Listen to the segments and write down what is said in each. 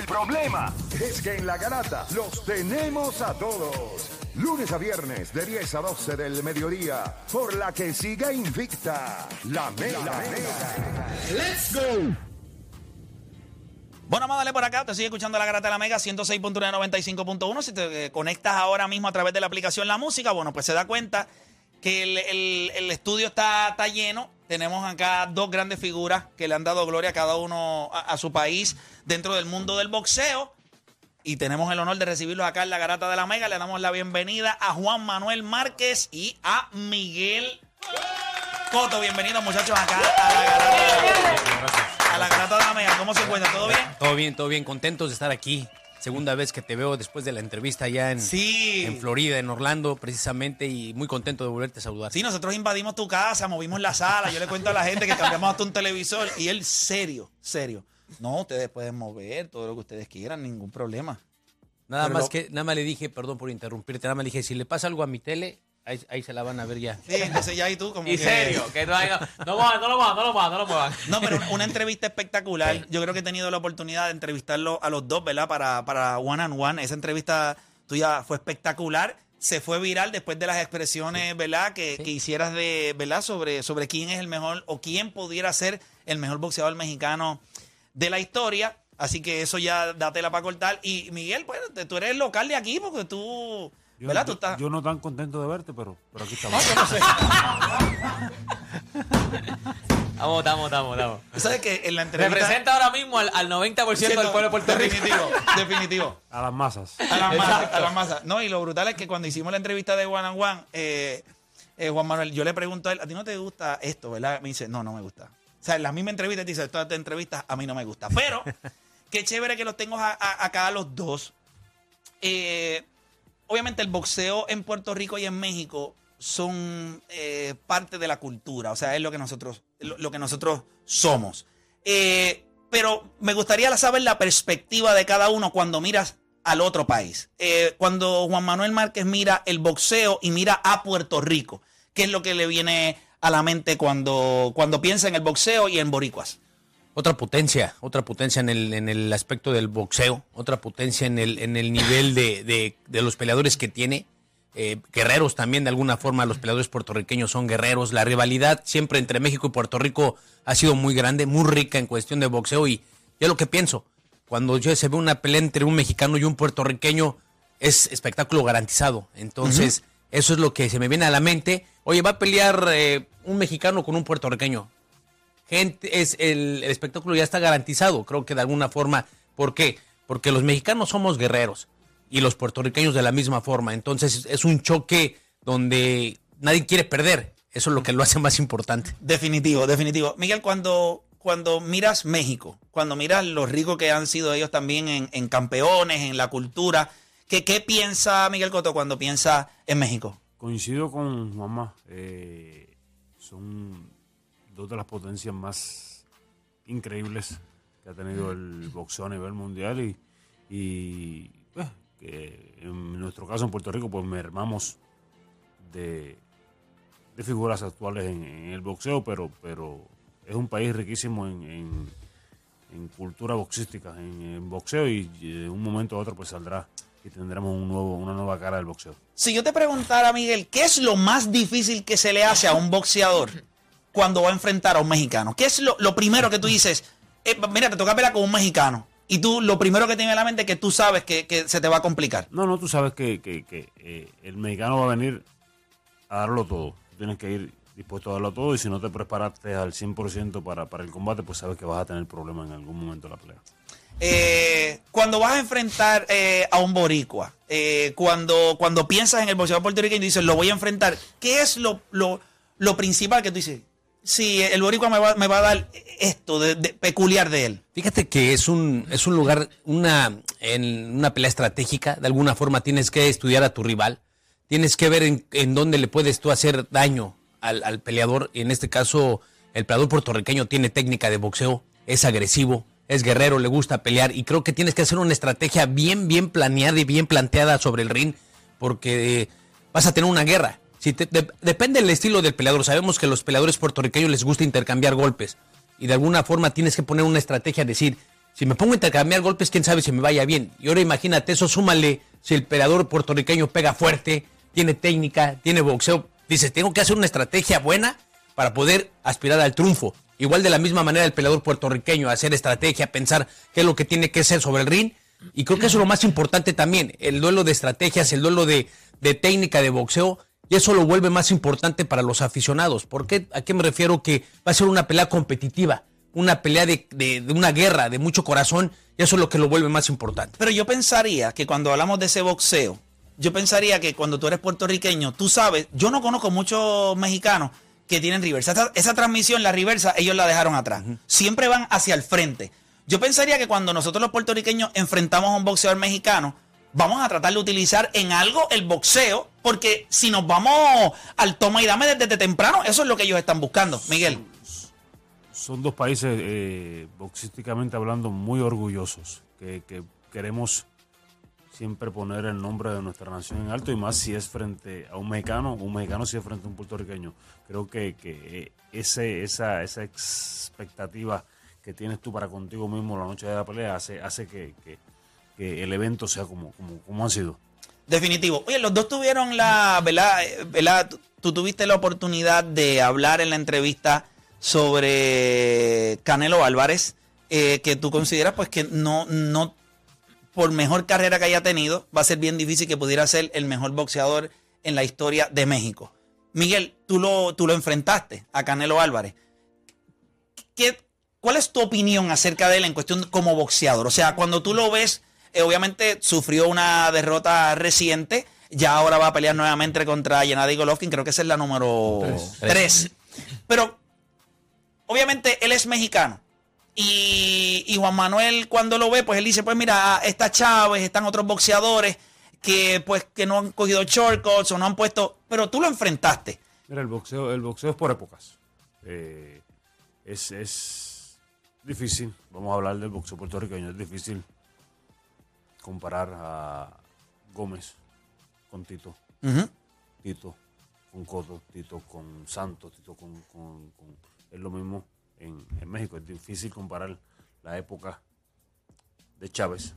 El problema es que en la garata los tenemos a todos. Lunes a viernes de 10 a 12 del mediodía, por la que siga invicta la mega. ¡Let's go! Bueno, vamos a darle por acá. Te sigue escuchando la Garata de la Mega 106.195.1. Si te eh, conectas ahora mismo a través de la aplicación La Música, bueno, pues se da cuenta que el, el- el estudio está, está lleno. Tenemos acá dos grandes figuras que le han dado gloria a cada uno a, a su país dentro del mundo del boxeo. Y tenemos el honor de recibirlos acá en la Garata de la Mega. Le damos la bienvenida a Juan Manuel Márquez y a Miguel Coto. Bienvenidos, muchachos, acá a la Garata de la Mega. A la Garata de la Mega. ¿Cómo se encuentra? ¿Todo bien? Todo bien, todo bien. Contentos de estar aquí. Segunda vez que te veo después de la entrevista allá en, Sí. en Florida, en Orlando, precisamente, y muy contento de volverte a saludar. Sí, nosotros invadimos tu casa, movimos la sala. Yo le cuento a la gente que cambiamos hasta un televisor. Y él, serio, serio. No, ustedes pueden mover todo lo que ustedes quieran, ningún problema. nada pero más lo- que, nada más le dije, perdón por interrumpirte, nada más le dije, si le pasa algo a mi tele, ahí, ahí se la van a ver ya. Sí, entonces ya y tú como Y que- serio, que no, hay- no, no, muevan, no lo muevan, no lo muevan, no lo muevan. No, pero una entrevista espectacular. Yo creo que he tenido la oportunidad de entrevistarlo a los dos, ¿verdad? Para, para One and One. Esa entrevista tuya fue espectacular. Se fue viral después de las expresiones, ¿verdad? Que, que hicieras de, ¿verdad? Sobre, sobre quién es el mejor o quién pudiera ser el mejor boxeador mexicano de la historia. Así que eso ya da tela para cortar. Y Miguel, pues tú eres local de aquí porque tú, Yo, ¿verdad? Tú yo- estás... yo no tan contento de verte, pero, pero aquí No, estamos. yo no sé. Vamos, estamos, estamos, estamos. Tú sabes que en la entrevista... Representa ahora mismo al, al 90% del pueblo de Puerto Rico. Definitivo, definitivo. A las masas. A las masas, a las masas. No, y lo brutal es que cuando hicimos la entrevista de One and One, eh, eh, Juan Manuel, yo le pregunto a él, ¿a ti no te gusta esto, verdad? Me dice, no, no me gusta. O sea, en la misma entrevista te dice, todas estas entrevistas a mí no me gusta. Pero, qué chévere que los tengo a- a- acá a los dos. Eh, obviamente el boxeo en Puerto Rico y en México son eh, parte de la cultura, o sea, es lo que nosotros, lo, que nosotros somos. Eh, pero me gustaría saber la perspectiva de cada uno cuando miras al otro país. Eh, cuando Juan Manuel Márquez mira el boxeo y mira a Puerto Rico, ¿qué es lo que le viene a la mente cuando, cuando piensa en el boxeo y en boricuas? Otra potencia, otra potencia en el, en el aspecto del boxeo, otra potencia en el, en el nivel de, de- de los peleadores que tiene. Eh, guerreros también, de alguna forma, los peleadores puertorriqueños son guerreros. La rivalidad siempre entre México y Puerto Rico ha sido muy grande, muy rica en cuestión de boxeo. Y yo lo que pienso, cuando yo se ve una pelea entre un mexicano y un puertorriqueño, es espectáculo garantizado. Entonces, eso es lo que se me viene a la mente. Oye, va a pelear eh, un mexicano con un puertorriqueño gente, es el, el espectáculo ya está garantizado, creo que de alguna forma. ¿Por qué? Porque los mexicanos somos guerreros y los puertorriqueños de la misma forma. Entonces es un choque donde nadie quiere perder. Eso es lo que lo hace más importante. Definitivo, definitivo. Miguel, cuando, cuando miras México, cuando miras lo rico que han sido ellos también en, en campeones, en la cultura, ¿qué, ¿qué piensa Miguel Coto cuando piensa en México? Coincido con Juanma. eh, son dos de las potencias más increíbles que ha tenido el boxeo a nivel mundial y, pues, que en nuestro caso en Puerto Rico pues mermamos de, de figuras actuales en, el boxeo, pero, pero es un país riquísimo en, cultura boxística, en, en boxeo y de un momento a otro pues saldrá y tendremos un nuevo, una nueva cara del boxeo. Si yo te preguntara, Miguel, ¿qué es lo más difícil que se le hace a un boxeador cuando va a enfrentar a un mexicano? ¿Qué es lo, lo primero que tú dices? Eh, mira, te toca pelear con un mexicano. Y tú, lo primero que tiene en la mente es que tú sabes que, que se te va a complicar. No, no, tú sabes que, que- que, eh, el mexicano va a venir a darlo todo. Tienes que ir dispuesto a darlo todo y si no te preparaste al 100% para, para el combate, pues sabes que vas a tener problemas en algún momento de la pelea. Eh, cuando vas a enfrentar eh, a un boricua, eh, cuando, cuando piensas en el boxeador puertorriqueño y dices, lo voy a enfrentar, ¿qué es lo, lo, lo principal que tú dices? Si el boricua me va, me va a dar esto de, de- peculiar de él. Fíjate que es un, es un lugar, una, en una pelea estratégica, de alguna forma tienes que estudiar a tu rival, tienes que ver en, en dónde le puedes tú hacer daño al, al peleador, y en este caso el peleador puertorriqueño tiene técnica de boxeo, es agresivo, es guerrero, le gusta pelear, y creo que tienes que hacer una estrategia bien, bien planeada y bien planteada sobre el ring, porque vas a tener una guerra. Si te- de- depende del estilo del peleador. Sabemos que a los peleadores puertorriqueños les gusta intercambiar golpes. Y de alguna forma tienes que poner una estrategia, decir, Si me pongo a intercambiar golpes, quién sabe si me vaya bien. Y ahora imagínate eso, súmale si el peleador puertorriqueño pega fuerte, tiene técnica, tiene boxeo. Dices, tengo que hacer una estrategia buena para poder aspirar al triunfo. Igual de la misma manera el peleador puertorriqueño, hacer estrategia, pensar qué es lo que tiene que hacer sobre el ring. Y creo que eso es lo más importante también, el duelo de estrategias, el duelo de, de técnica de boxeo, y eso lo vuelve más importante para los aficionados. ¿Por qué? ¿A qué me refiero? Que va a ser una pelea competitiva, una pelea de, de, de una guerra, de mucho corazón, y eso es lo que lo vuelve más importante. Pero yo pensaría que cuando hablamos de ese boxeo, yo pensaría que cuando tú eres puertorriqueño, tú sabes, yo no conozco muchos mexicanos que tienen reversa. Esa, esa transmisión, la reversa, ellos la dejaron atrás. Siempre van hacia el frente. Yo pensaría que cuando nosotros los puertorriqueños enfrentamos a un boxeador mexicano, vamos a tratar de utilizar en algo el boxeo, porque si nos vamos al toma y dame desde temprano, eso es lo que ellos están buscando, Miguel. Son dos países, eh, boxísticamente hablando, muy orgullosos, que, que queremos siempre poner el nombre de nuestra nación en alto y más si es frente a un mexicano, un mexicano si es frente a un puertorriqueño. Creo que, que ese, esa, esa expectativa que tienes tú para contigo mismo la noche de la pelea hace, hace que, que, que el evento sea como, como, como ha sido. Definitivo. Oye, los dos tuvieron la, ¿verdad? ¿verdad? Tú, tú tuviste la oportunidad de hablar en la entrevista sobre Canelo Álvarez, eh, que tú consideras pues que no, no, por mejor carrera que haya tenido, va a ser bien difícil que pudiera ser el mejor boxeador en la historia de México. Miguel, tú lo, tú lo enfrentaste a Canelo Álvarez. ¿Qué, ¿Cuál es tu opinión acerca de él en cuestión como boxeador? O sea, cuando tú lo ves, eh, obviamente sufrió una derrota reciente, ya ahora va a pelear nuevamente contra Gennady Golovkin, creo que esa es la número 3. Pero, obviamente, él es mexicano. Y, y, Juan Manuel cuando lo ve, pues él dice, pues mira, está Chávez, están otros boxeadores que pues que no han cogido shortcuts o no han puesto, pero tú lo enfrentaste. Mira, el boxeo, el boxeo es por épocas. Eh, es, es difícil, vamos a hablar del boxeo puertorriqueño, es difícil comparar a Gómez con Tito, Uh -huh. Tito con Coto, Tito con Santos, Tito con, con, con es lo mismo en, en, México. Es difícil comparar la época de Chávez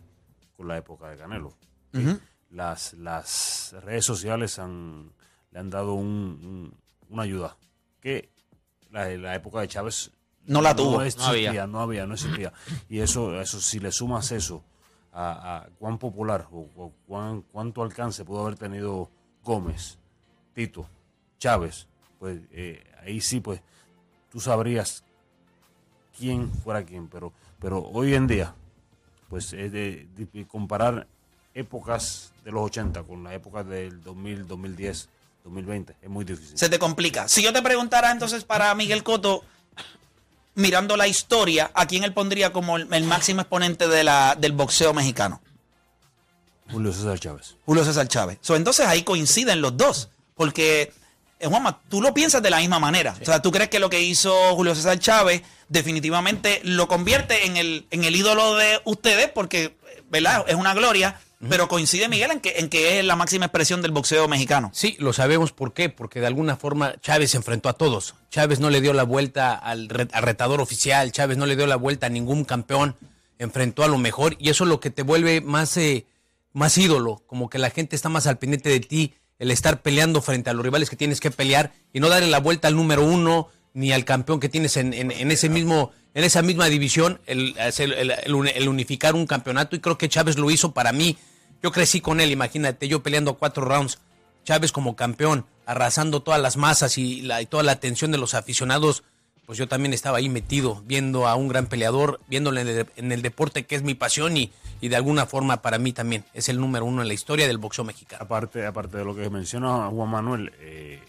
con la época de Canelo. Uh -huh. las, las redes sociales han, le han dado un, un, una ayuda que la, la, época de Chávez no la tuvo, no, existía, no había, no había, no existía. Y eso, eso si le sumas eso a, cuán popular o, cuán, cuánto alcance pudo haber tenido Gómez, Tito, Chávez, pues eh, ahí sí, pues tú sabrías quién fuera quién, pero, pero hoy en día, pues es comparar épocas de los 80 con la época del 2000, 2010, 2020, es muy difícil. Se te complica. Si yo te preguntara entonces para Miguel Coto, mirando la historia, ¿a quién él pondría como el, el máximo exponente de la, del boxeo mexicano? Julio César Chávez. Julio César Chávez. So, entonces ahí coinciden los dos, porque eh, Juanma, tú lo piensas de la misma manera. Sí. O sea, tú crees que lo que hizo Julio César Chávez definitivamente lo convierte en el, en el ídolo de ustedes, porque, ¿verdad? Es una gloria. Pero coincide Miguel en que, en que es la máxima expresión del boxeo mexicano. Sí, lo sabemos por qué, porque de alguna forma Chávez se enfrentó a todos. Chávez no le dio la vuelta al, al retador oficial, Chávez no le dio la vuelta a ningún campeón, enfrentó a lo mejor y eso es lo que te vuelve más, eh, más ídolo, como que la gente está más al pendiente de ti, el estar peleando frente a los rivales que tienes que pelear y no darle la vuelta al número uno ni al campeón que tienes en, en, en ese mismo en esa misma división, el, el, el, unificar un campeonato y creo que Chávez lo hizo para mí yo crecí con él, imagínate, yo peleando cuatro rounds, Chávez como campeón, arrasando todas las masas y, la, y, toda la atención de los aficionados, pues yo también estaba ahí metido, viendo a un gran peleador, viéndole en el, deporte que es mi pasión y, de alguna forma para mí también es el número uno en la historia del boxeo mexicano. Aparte, aparte de lo que menciona Juan Manuel, eh,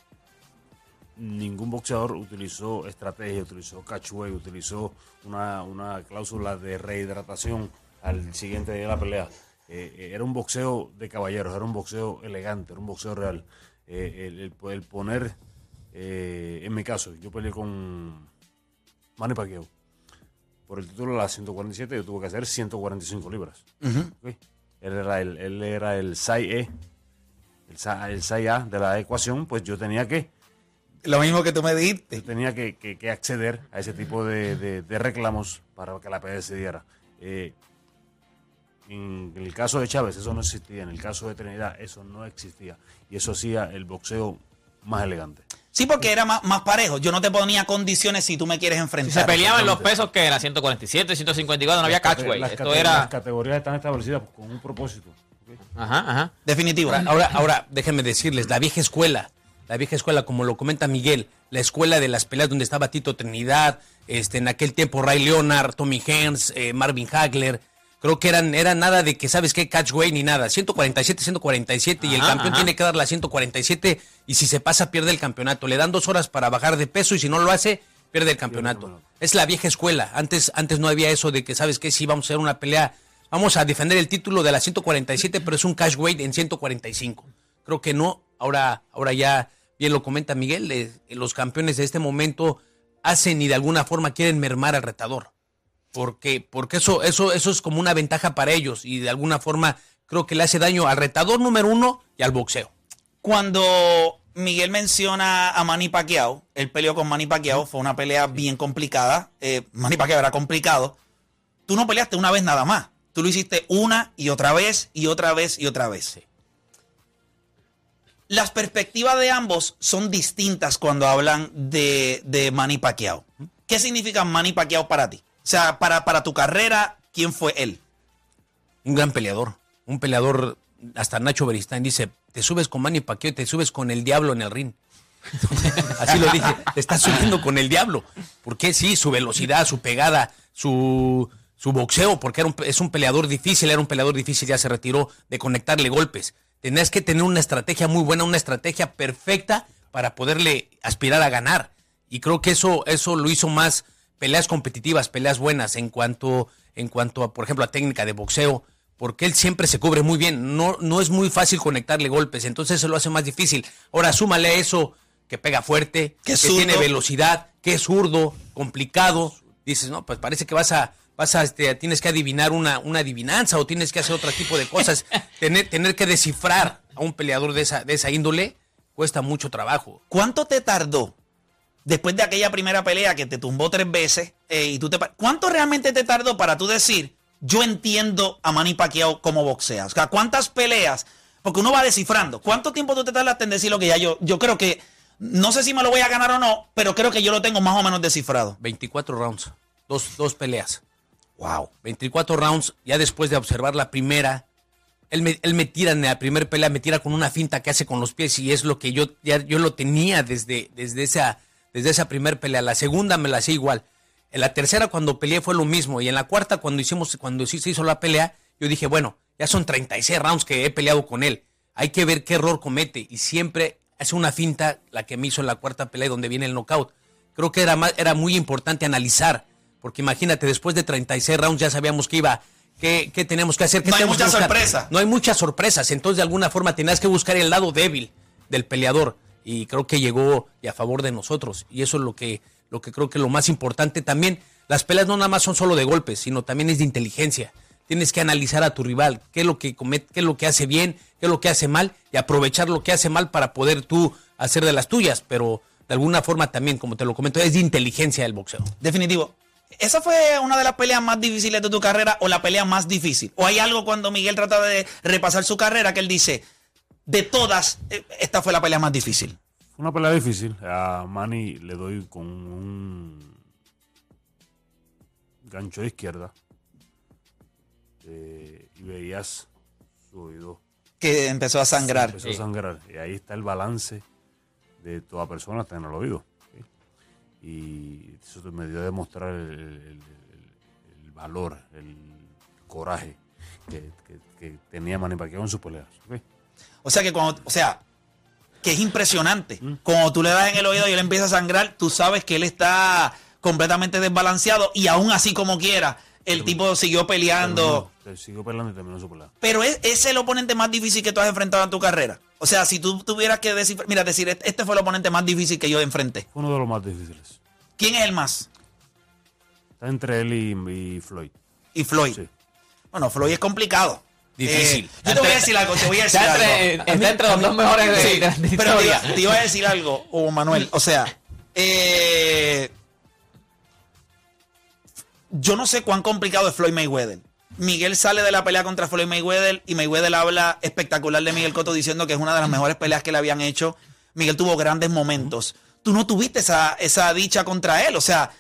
ningún boxeador utilizó estrategia, utilizó catchway, utilizó una cláusula de rehidratación al siguiente día de la pelea eh, era un boxeo de caballeros, era un boxeo elegante, era un boxeo real. Eh, el, el, el, poner, eh, en mi caso, yo peleé con Manny Pacquiao. Por el título de las 147 yo tuve que hacer 145 libras. Uh -huh. ¿Okay? Él era el, él era el SAI E, el, el SAI A de la ecuación, pues yo tenía que... Lo mismo que tú me dijiste. Yo tenía que, que, que acceder a ese tipo de, de, de reclamos para que la pelea se diera Eh, en el caso de Chávez eso no existía, en el caso de Trinidad eso no existía. Y eso hacía el boxeo más elegante. Sí, porque era más, más parejo. Yo no te ponía condiciones si tú me quieres Si enfrentar. se peleaban los pesos que era 147, 154, no había catchweight. Las, Esto cate- era. las categorías están establecidas con un propósito. Ajá, ajá. Definitivo. Ahora, ahora, ahora, déjenme decirles, la vieja escuela, la vieja escuela, como lo comenta Miguel, la escuela de las peleas donde estaba Tito Trinidad, este, en aquel tiempo Ray Leonard, Tommy Hearns, eh, Marvin Hagler, creo que eran, eran nada de que, ¿sabes qué? Catchway ni nada. 147, 147 y el Ajá, campeón ajá. tiene que dar la 147 y si se pasa pierde el campeonato. Le dan dos horas para bajar de peso y si no lo hace, pierde el campeonato. Es la vieja escuela. Antes, antes no había eso de que, ¿sabes qué? Si vamos a hacer una pelea, vamos a defender el título de la 147, pero es un cash weight en 145. Creo que no. Ahora, ahora ya, bien lo comenta Miguel, eh, los campeones de este momento hacen y de alguna forma quieren mermar al retador. Porque, porque eso, eso, eso es como una ventaja para ellos y de alguna forma creo que le hace daño al retador número uno y al boxeo. Cuando Miguel menciona a Manny Pacquiao, él peleó con Manny Pacquiao, fue una pelea bien complicada. Eh, Manny Pacquiao era complicado. Tú no peleaste una vez nada más. Tú lo hiciste una y otra vez y otra vez y otra vez. Las perspectivas de ambos son distintas cuando hablan de, de Manny Pacquiao. ¿Qué significa Manny Pacquiao para ti? O sea, para, para tu carrera, ¿quién fue él? Un gran peleador. Un peleador, hasta Nacho Beristain dice, te subes con Manny Pacquiao y te subes con el diablo en el ring. Así lo dije, te estás subiendo con el diablo. Porque sí, su velocidad, su pegada, su, su boxeo, porque era un- es un peleador difícil, era un peleador difícil, ya se retiró de conectarle golpes. Tenías que tener una estrategia muy buena, una estrategia perfecta para poderle aspirar a ganar. Y creo que eso, eso lo hizo más peleas competitivas, peleas buenas en cuanto, en cuanto a, por ejemplo, a técnica de boxeo, porque él siempre se cubre muy bien. No, no es muy fácil conectarle golpes, entonces se lo hace más difícil. Ahora súmale a eso que pega fuerte, Que zurdo. tiene velocidad, que es zurdo, complicado. Dices, no, pues parece que vas a, vas a, este, tienes que adivinar una, una adivinanza o tienes que hacer otro tipo de cosas. tener, tener que descifrar a un peleador de esa, de esa índole cuesta mucho trabajo. ¿Cuánto te tardó después de aquella primera pelea que te tumbó tres veces eh, y tú te ¿Cuánto realmente te tardó para tú decir, yo entiendo a Manny Pacquiao como boxea? O sea, ¿cuántas peleas? Porque uno va descifrando. ¿Cuánto tiempo tú te tardaste en decir lo que ya yo, yo creo que, no sé si me lo voy a ganar o no, pero creo que yo lo tengo más o menos descifrado? 24 rounds, dos, dos peleas. Wow. 24 rounds, ya después de observar la primera, él me, él me tira en la primera pelea, me tira con una finta que hace con los pies y es lo que yo, ya, yo lo tenía desde, desde esa, desde esa primera pelea. La segunda me la hacía igual. En la tercera cuando peleé fue lo mismo y en la cuarta cuando hicimos, cuando sí se hizo la pelea, yo dije, bueno, ya son 36 rounds que he peleado con él. Hay que ver qué error comete y siempre hace una finta la que me hizo en la cuarta pelea donde viene el knockout. Creo que era, más- era muy importante analizar, porque imagínate, después de 36 rounds ya sabíamos que iba, qué, qué tenemos que hacer. qué No hay tenemos que mucha buscar. sorpresa. No hay muchas sorpresas, entonces de alguna forma tenías que buscar el lado débil del peleador y creo que llegó y a favor de nosotros y eso es lo que, lo que creo que es lo más importante también. Las peleas no nada más son solo de golpes, sino también es de inteligencia. Tienes que analizar a tu rival, qué es lo que comete, qué es lo que hace bien, qué es lo que hace mal y aprovechar lo que hace mal para poder tú hacer de las tuyas, pero de alguna forma también, como te lo comento, es de inteligencia el boxeo. Definitivo. ¿Esa fue una de las peleas más difíciles de tu carrera o la pelea más difícil? ¿O hay algo cuando Miguel trata de repasar su carrera que él dice, de todas, eh, esta fue la pelea más difícil? Fue una pelea difícil. A Manny le doy con un gancho de izquierda. eh, y veías su oído. Que empezó a sangrar. Empezó a sangrar. Y ahí está el balance de toda persona está en el oído. ¿sí? Y eso me dio a demostrar el, el- el- el valor, el coraje que, que- que tenía Manny Pacquiao en sus peleas. O sea que cuando, o sea, que es impresionante. Cuando tú le das en el oído y él empieza a sangrar, tú sabes que él está completamente desbalanceado y aún así como quiera, el tipo siguió peleando. Terminó, siguió peleando y terminó su pelea. Pero es, es el oponente más difícil que tú has enfrentado en tu carrera. O sea, si tú tuvieras que decir, mira, decir, este este fue el oponente más difícil que yo enfrenté. Fue uno de los más difíciles. ¿Quién es el más? Está entre él y, y Floyd. Y Floyd. Sí. Bueno, Floyd es complicado. Difícil. Eh, yo te voy a decir algo, te voy a decir Está algo. entre, está entre los dos mejores de, Sí, de pero te iba, te iba a decir algo, Manuel. O sea, eh, yo no sé cuán complicado es Floyd Mayweather. Miguel sale de la pelea contra Floyd Mayweather y Mayweather habla espectacular de Miguel Cotto diciendo que es una de las mejores peleas que le habían hecho. Miguel tuvo grandes momentos. Tú no tuviste esa, esa dicha contra él, o sea,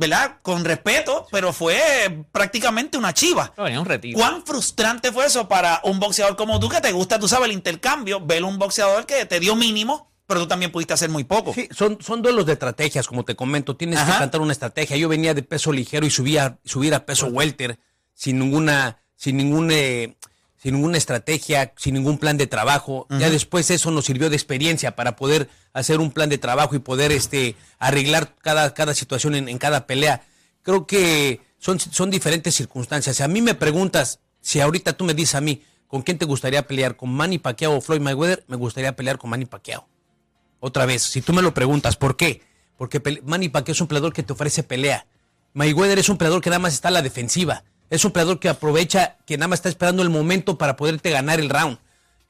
¿verdad? Con respeto, pero fue prácticamente una chiva. No, venía un retiro. ¿Cuán frustrante fue eso para un boxeador como tú que te gusta, tú sabes, el intercambio? Ver un boxeador que te dio mínimo, pero tú también pudiste hacer muy poco. Sí, son, son duelos de estrategias, como te comento. Tienes Ajá. que plantar una estrategia. Yo venía de peso ligero y subía, subir a peso welter sin ninguna, sin ningún, eh, sin ninguna estrategia, sin ningún plan de trabajo. Ya después eso nos sirvió de experiencia para poder hacer un plan de trabajo y poder este, arreglar cada, cada situación en, en cada pelea. Creo que son, son diferentes circunstancias. Si a mí me preguntas, si ahorita tú me dices a mí, ¿con quién te gustaría pelear? ¿Con Manny Pacquiao o Floyd Mayweather? Me gustaría pelear con Manny Pacquiao. Otra vez, si tú me lo preguntas, ¿por qué? Porque Manny Pacquiao es un peleador que te ofrece pelea. Mayweather es un peleador que nada más está a la defensiva. Es un peleador que aprovecha, que nada más está esperando el momento para poderte ganar el round.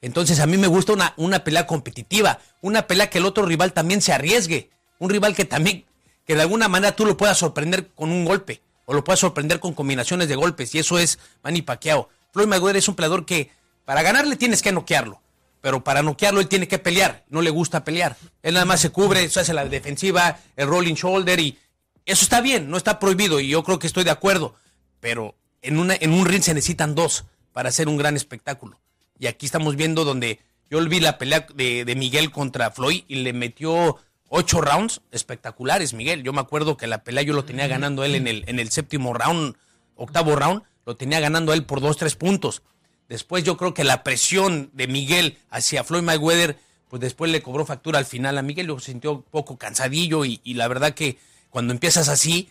Entonces a mí me gusta una, una pelea competitiva, una pelea que el otro rival también se arriesgue, un rival que también, que de alguna manera tú lo puedas sorprender con un golpe o lo puedas sorprender con combinaciones de golpes y eso es Manny Pacquiao. Floyd Mayweather es un peleador que para ganarle tienes que noquearlo, pero para noquearlo él tiene que pelear, no le gusta pelear. Él nada más se cubre, se hace la defensiva, el rolling shoulder y eso está bien, no está prohibido y yo creo que estoy de acuerdo, pero en, una, en un ring se necesitan dos para hacer un gran espectáculo. Y aquí estamos viendo donde yo vi la pelea de, de Miguel contra Floyd y le metió ocho rounds espectaculares, Miguel. Yo me acuerdo que la pelea yo lo tenía ganando él en el, en el séptimo round, octavo round, lo tenía ganando él por dos, tres puntos. Después yo creo que la presión de Miguel hacia Floyd Mayweather, pues después le cobró factura al final a Miguel, lo sintió un poco cansadillo y, y la verdad que cuando empiezas así,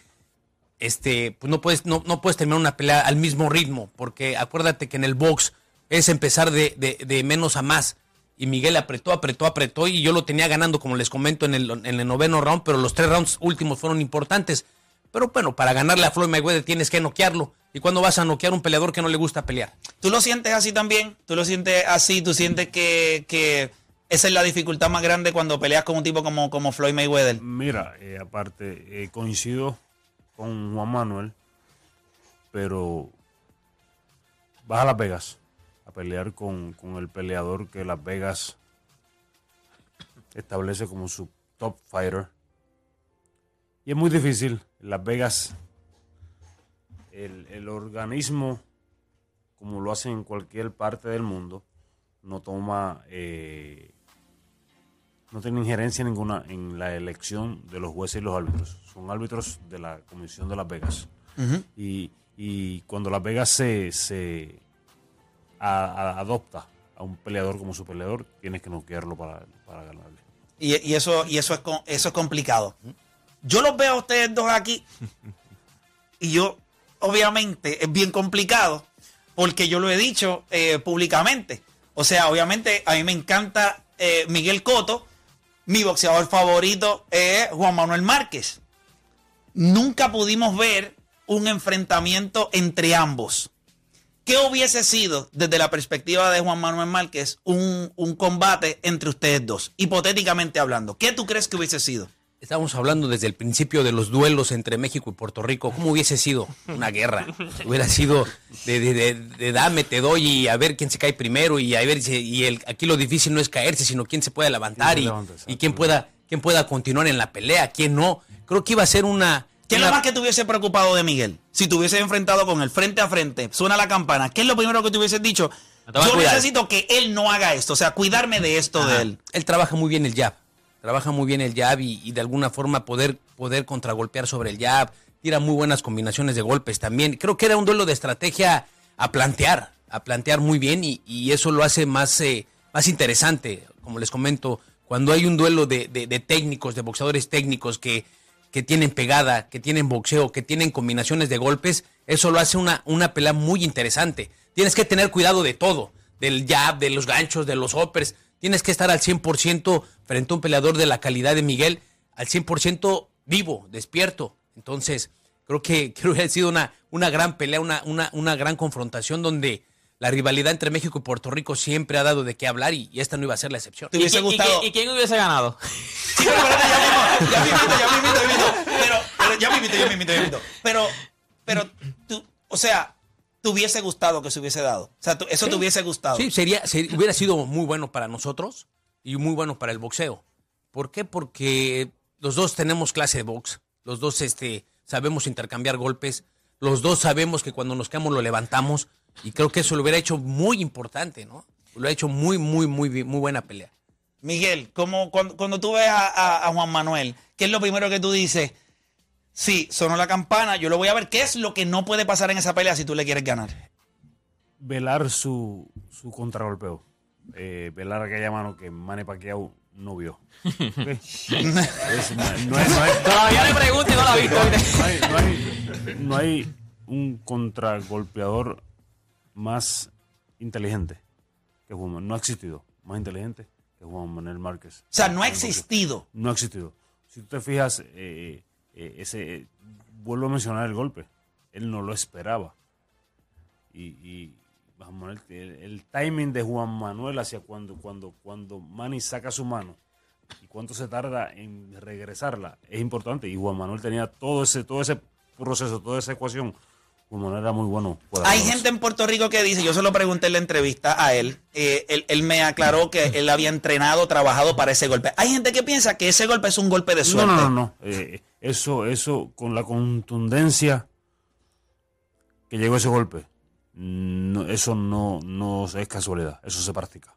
este, pues no puedes, no, no puedes terminar una pelea al mismo ritmo, porque acuérdate que en el box es empezar de, de- de menos a más. Y Miguel apretó, apretó, apretó, y yo lo tenía ganando, como les comento, en el, en el noveno round, pero los tres rounds últimos fueron importantes. Pero bueno, para ganarle a Floyd Mayweather tienes que noquearlo. ¿Y cuando vas a noquear a un peleador que no le gusta pelear? ¿Tú lo sientes así también? ¿Tú lo sientes así? ¿Tú sientes que, que esa es la dificultad más grande cuando peleas con un tipo como, como Floyd Mayweather? Mira, eh, aparte, eh, coincido con Juan Manuel, pero vas a Las Vegas a pelear con, con el peleador que Las Vegas establece como su top fighter. Y es muy difícil. En Las Vegas, el, el organismo, como lo hacen en cualquier parte del mundo, no toma eh, no tiene injerencia ninguna en la elección de los jueces y los árbitros. Son árbitros de la Comisión de Las Vegas. y, y cuando Las Vegas se, se a- a- adopta a un peleador como su peleador, tienes que noquearlo para, para ganarle. Y, y eso, y eso es, eso es complicado. Yo los veo a ustedes dos aquí y yo, obviamente, es bien complicado porque yo lo he dicho eh, públicamente. O sea, obviamente, a mí me encanta eh, Miguel Coto. Mi boxeador favorito es Juan Manuel Márquez. Nunca pudimos ver un enfrentamiento entre ambos. ¿Qué hubiese sido, desde la perspectiva de Juan Manuel Márquez, un, un combate entre ustedes dos? Hipotéticamente hablando. ¿Qué tú crees que hubiese sido? Estábamos hablando desde el principio de los duelos entre México y Puerto Rico. ¿Cómo hubiese sido una guerra? Hubiera sido de, de- de- de dame, te doy y a ver quién se cae primero y a ver si, y el, aquí lo difícil no es caerse, sino quién se puede levantar ¿Quién se y, y quién pueda quién pueda continuar en la pelea, quién no. Creo que iba a ser una... ¿Qué es una- lo más que te hubiese preocupado de Miguel? Si te hubiese enfrentado con él frente a frente, suena la campana, ¿qué es lo primero que te hubieses dicho? Yo necesito que él no haga esto, o sea, cuidarme de esto de él. Él trabaja muy bien el jab. Trabaja muy bien el jab y, de alguna forma poder, poder contragolpear sobre el jab. Tira muy buenas combinaciones de golpes también. Creo que era un duelo de estrategia a plantear, a plantear muy bien y, y eso lo hace más, eh, más interesante. Como les comento, cuando hay un duelo de, de- de técnicos, de boxeadores técnicos que, que tienen pegada, que tienen boxeo, que tienen combinaciones de golpes, eso lo hace una, una pelea muy interesante. Tienes que tener cuidado de todo, del jab, de los ganchos, de los hoppers. Tienes que estar al 100% frente a un peleador de la calidad de Miguel, al 100% vivo, despierto. Entonces, creo que creo que ha sido una, una gran pelea, una, una, una gran confrontación donde la rivalidad entre México y Puerto Rico siempre ha dado de qué hablar y, y esta no iba a ser la excepción. ¿Te ¿Y, hubiese y gustado? y quién hubiese ganado? Sí, pero espérate, ya mismo, ya ya mismito, ya. Pero, pero ya mismito, ya mismito, ya mismito. Pero, pero tú, o sea, te hubiese gustado que se hubiese dado. O sea, eso te hubiese gustado. Sí, sería, ser- hubiera sido muy bueno para nosotros y muy bueno para el boxeo. ¿Por qué? Porque los dos tenemos clase de box, los dos este, sabemos intercambiar golpes, los dos sabemos que cuando nos quedamos lo levantamos y creo que eso lo hubiera hecho muy importante, ¿no? Lo ha hecho muy, muy, muy, muy buena pelea. Miguel, como cuando, cuando tú ves a, a- a Juan Manuel, ¿qué es lo primero que tú dices? Sí, sonó la campana, yo lo voy a ver. ¿Qué es lo que no puede pasar en esa pelea si tú le quieres ganar? Velar su, su contragolpeo. Eh, velar aquella mano que Manny Pacquiao no vio. Todavía le pregunto y no la he no hay, no hay- no hay un contragolpeador más inteligente que Juan Manuel. No ha existido más inteligente que Juan Manuel Márquez. O sea, no ha existido. No ha existido. Si tú te fijas, eh, eh, ese, vuelvo a mencionar el golpe. Él no lo esperaba. Y, Manuel, el, el timing de Juan Manuel hacia cuando, cuando, cuando Manny saca su mano y cuánto se tarda en regresarla es importante. Y Juan Manuel tenía todo ese, todo ese proceso, toda esa ecuación. Manuel era muy bueno. Hay gente en Puerto Rico que dice, yo se lo pregunté en la entrevista a él, eh, él, él me aclaró que él había entrenado, trabajado para ese golpe. Hay gente que piensa que ese golpe es un golpe de suerte. no, no, no. Eh, eso, eso, con la contundencia que llegó ese golpe, no, eso no, no es casualidad, eso se practica.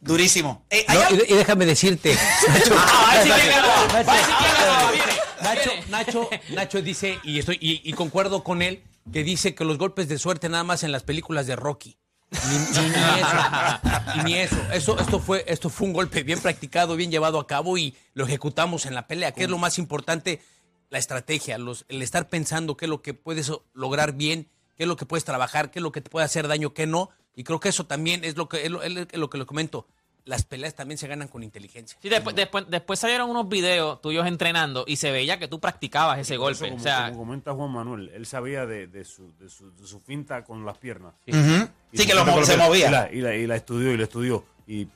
Durísimo. Eh, No, y, y déjame decirte, Nacho. Nacho. Nacho, Nacho dice, y estoy, y, y concuerdo con él, que dice que los golpes de suerte nada más en las películas de Rocky. Ni, ni- ni eso. Y ni eso. Eso, esto fue, esto fue un golpe bien practicado, bien llevado a cabo y lo ejecutamos en la pelea. ¿Qué es lo más importante? La estrategia, los, el estar pensando qué es lo que puedes lograr bien, qué es lo que puedes trabajar, qué es lo que te puede hacer daño, qué no. Y creo que eso también es lo que, es lo, es lo que le comento. Las peleas también se ganan con inteligencia. Sí, después, después, después salieron unos videos tuyos entrenando y se veía que tú practicabas ese Eso, golpe. como, o sea, como comenta Juan Manuel, él sabía de, de su, de, su, de su finta con las piernas. Sí, que lo se movía. Y la, y, la, y la estudió y la estudió. Y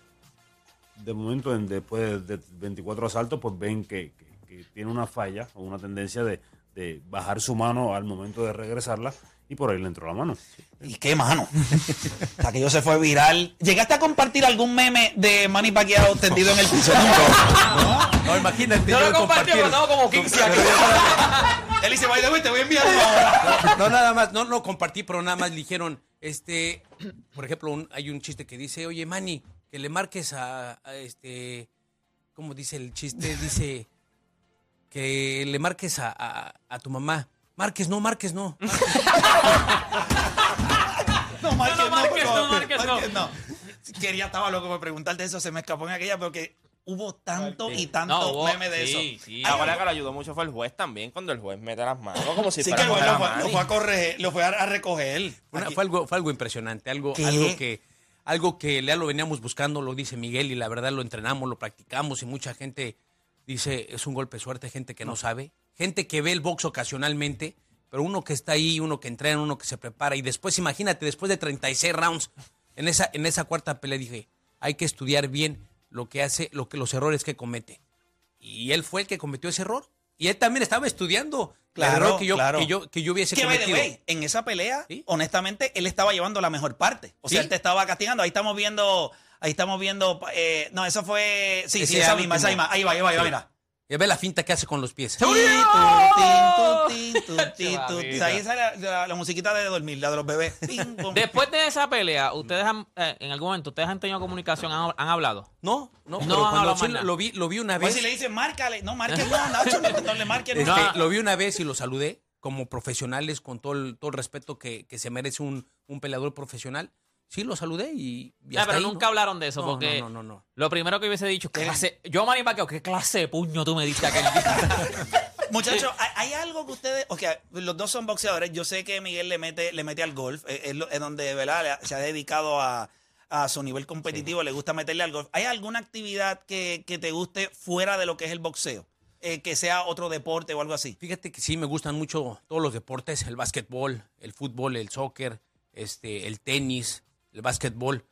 de momento, en- después de 24 asaltos, pues ven que, que- que tiene una falla o una tendencia de, de bajar su mano al momento de regresarla y por ahí le entró la mano. ¿Y qué mano? Hasta que yo se fue viral. ¿Llegaste a compartir algún meme de Manny Pacquiao tendido en el piso? No, imagínate. yo yo lo compartí, compartir- pero como 15 aquí. Él dice, by the way, te voy a enviar. No, nada más, no, no compartí, pero nada más le dijeron, este, por ejemplo, un- hay un chiste que dice, oye, Manny, que le marques a, a este, ¿cómo dice el chiste? Dice, que le marques a, a- a tu mamá. Marques, no, marques, no. No, Márquez, No, no, Márquez, no. Márquez, no. Márquez, no. Quería, estaba loco por preguntarte eso, se me escapó en aquella, porque hubo tanto y tanto No, hubo- meme de sí, eso. sí. Ahora que lo ayudó mucho fue el juez también, cuando el juez mete las manos, como si Sí, fuera que el a lo fue, Manny. lo fue a correr, lo fue a, a recoger. Una- fue, algo, fue algo impresionante, algo, ¿Qué? algo que algo que ya lo veníamos buscando, lo dice Miguel, y la verdad lo entrenamos, lo practicamos, y mucha gente dice es un golpe de suerte, gente que no sabe, gente que ve el box ocasionalmente, pero uno que está ahí, uno que entrena, uno que se prepara, y después, imagínate, después de 36 rounds, en esa, en esa cuarta pelea dije, hay que estudiar bien lo que hace, lo que, los errores que comete. Y él fue el que cometió ese error. Y él también estaba estudiando Claro, el error que yo, claro. que yo, que yo hubiese cometido. way, en esa pelea, Sí. honestamente, él estaba llevando la mejor parte. O sea, Sí. él te estaba castigando. Ahí estamos viendo, ahí estamos viendo, eh, no, eso fue, sí, sí, esa misma, esa misma. Ahí va, ahí va, ahí va, Sí. mira. Y ve la finta que hace con los pies. Tin, tu, tin, tu, tin, tu, tin, tu. Mamita. Ahí sale la, la- la musiquita de dormir, la de los bebés. Pum. Después de esa pelea, ustedes han, eh, en algún momento, ustedes han tenido comunicación, han, han hablado. No, no, No, pero cuando sí lo vi, lo vi una Pues vez. si le dicen, márcale. No, márcale, no, Nacho, no, no le marques. este, no. Lo vi una vez y lo saludé como profesionales con todo el, todo el respeto que, que se merece un, un peleador profesional. Sí, lo saludé y, y Ya, pero ahí, nunca ¿no? hablaron de eso, No, porque no, no, no, no. lo primero que hubiese dicho, ¿qué clase, yo Manny Pacquiao, ¿qué clase de puño tú me diste aquel día? Muchachos, ¿hay, hay algo que ustedes, o sea, los dos son boxeadores. Yo sé que Miguel le mete, le mete al golf, eh, es, lo- es donde ¿verdad? Se ha dedicado a, a su nivel competitivo, le gusta meterle al golf. ¿Hay alguna actividad que, que te guste fuera de lo que es el boxeo? Eh, que sea otro deporte o algo así. Fíjate que sí me gustan mucho todos los deportes, el básquetbol, el fútbol, el soccer, este, el tenis, el básquetbol.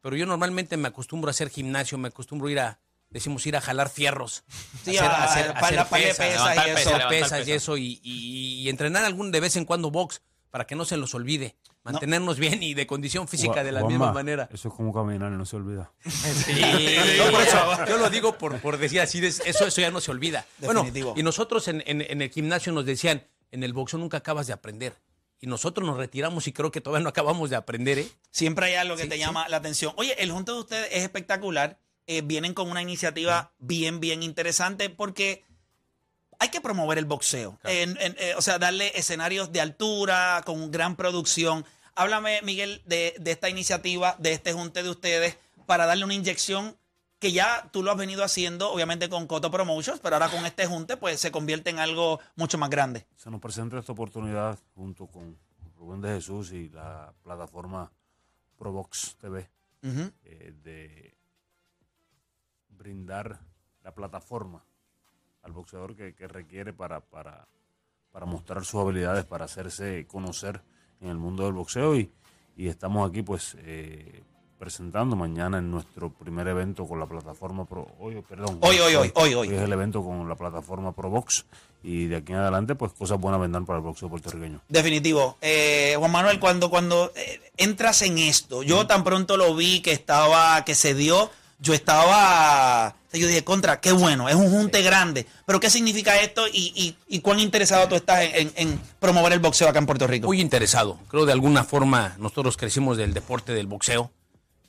Pero yo normalmente me acostumbro a hacer gimnasio, me acostumbro a ir a, decimos ir a jalar fierros. Sí, a- pesas y eso. hacer pesas y eso, y, y- y entrenar algún de vez en cuando box para que no se los olvide. Mantenernos bien y de condición física de la misma manera. Eso es como caminar y no se olvida. No, por eso, yo lo digo por, por decir así, eso, eso ya no se olvida. Definitivo. Bueno, y nosotros en, en- en el gimnasio nos decían, en el boxeo nunca acabas de aprender. Y nosotros nos retiramos y creo que todavía no acabamos de aprender, ¿eh? Siempre hay algo que Sí, te sí. llama la atención. Oye, el junto de ustedes es espectacular. Eh, vienen con una iniciativa bien, bien interesante porque hay que promover el boxeo. Eh, o sea, darle escenarios de altura, con gran producción. Háblame, Miguel, de, de esta iniciativa, de este junte de ustedes, para darle una inyección que ya tú lo has venido haciendo, obviamente con Coto Promotions, pero ahora con este junte, pues se convierte en algo mucho más grande. Se nos presenta esta oportunidad junto con Rubén de Jesús y la plataforma Provox TV eh, de brindar la plataforma al boxeador que, que requiere para, para, para mostrar sus habilidades, para hacerse conocer en el mundo del boxeo y, y estamos aquí pues eh, presentando mañana en nuestro primer evento con la plataforma Pro, hoy, perdón, Hoy, hoy, hoy, hoy, hoy. es el evento con la plataforma Probox y de aquí en adelante pues cosas buenas vendrán para el boxeo puertorriqueño. Definitivo. Eh, Juan Manuel, cuando, cuando eh, entras en esto, yo tan pronto lo vi que estaba, que se dio, yo estaba, yo dije, contra, qué bueno, es un junte grande. Pero ¿qué significa esto y, y- y cuán interesado tú estás en, en- en promover el boxeo acá en Puerto Rico? Muy interesado. Creo de alguna forma nosotros crecimos del deporte del boxeo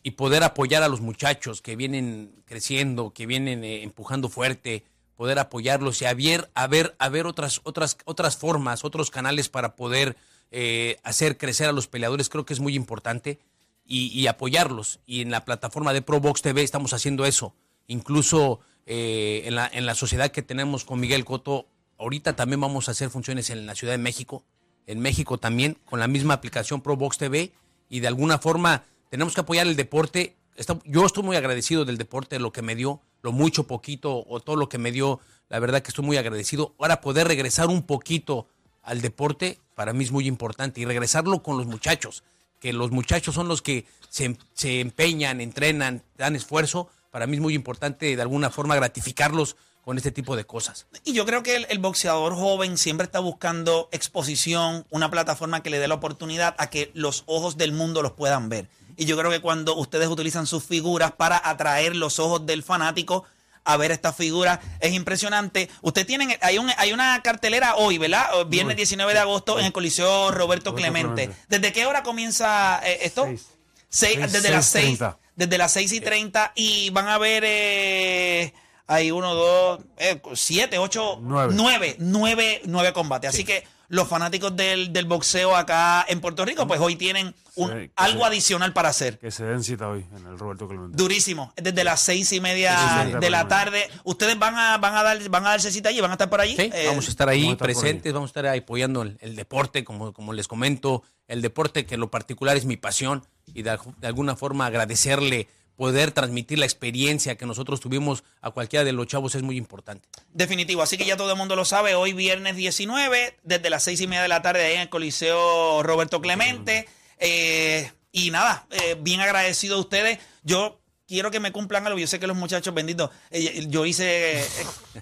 y poder apoyar a los muchachos que vienen creciendo, que vienen eh, empujando fuerte, poder apoyarlos y ver, a ver otras, otras, otras formas, otros canales para poder eh, hacer crecer a los peleadores, creo que es muy importante y, y apoyarlos. Y en la plataforma de ProBox TV estamos haciendo eso. Incluso eh, en, la, en la sociedad que tenemos con Miguel Coto, ahorita también vamos a hacer funciones en la Ciudad de México, en México también, con la misma aplicación ProBox TV. Y de alguna forma tenemos que apoyar el deporte. Yo estoy muy agradecido del deporte, lo que me dio, lo mucho, poquito, o todo lo que me dio. La verdad que estoy muy agradecido. Ahora poder regresar un poquito al deporte, para mí es muy importante. Y regresarlo con los muchachos que los muchachos son los que se, empeñan, entrenan, dan esfuerzo, para mí es muy importante de alguna forma gratificarlos con este tipo de cosas. Y yo creo que el boxeador joven siempre está buscando exposición, una plataforma que le dé la oportunidad a que los ojos del mundo los puedan ver. Y yo creo que cuando ustedes utilizan sus figuras para atraer los ojos del fanático a ver estas figuras, es impresionante. Ustedes tienen, hay, un, hay una cartelera hoy, ¿verdad? Viernes 19 de agosto en el Coliseo Roberto, Clemente. ¿Desde qué hora comienza eh, esto? Seis. Seis- Seis- desde las seis 6 treinta. desde las 6 y 30 y van a ver eh, hay uno, dos, eh, siete, ocho, Nueve. nueve, nueve, nueve combates. Así que los fanáticos del, del boxeo acá en Puerto Rico, pues hoy tienen un- Sí, que algo adicional para hacer. Que se den cita hoy en el Roberto Clemente. Durísimo, desde las seis y media Sí, sí, de la tarde. Ustedes van a, van a dar, van a darse cita allí, van a estar por allí. Sí, Eh, vamos a estar ahí vamos a estar por presentes, vamos a estar ahí apoyando el, el deporte, como, como les comento, el deporte que en lo particular es mi pasión y de, de alguna forma agradecerle poder transmitir la experiencia que nosotros tuvimos a cualquiera de los chavos es muy importante. Definitivo, así que ya todo el mundo lo sabe. Hoy viernes 19, desde las seis y media de la tarde, ahí en el Coliseo Roberto Clemente. Eh, y nada, eh, bien agradecido a ustedes. Yo quiero que me cumplan algo. Yo sé que los muchachos, benditos, eh, yo hice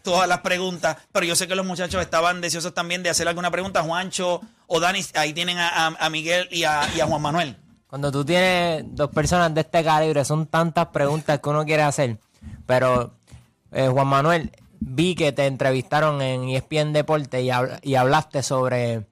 todas las preguntas, pero yo sé que los muchachos estaban deseosos también de hacer alguna pregunta. Juancho o Dani, ahí tienen a, Miguel y a Juan Manuel. Cuando tú tienes dos personas de este calibre, son tantas preguntas que uno quiere hacer. Pero, eh, Juan Manuel, vi que te entrevistaron en ESPN Deporte y, y hablaste sobre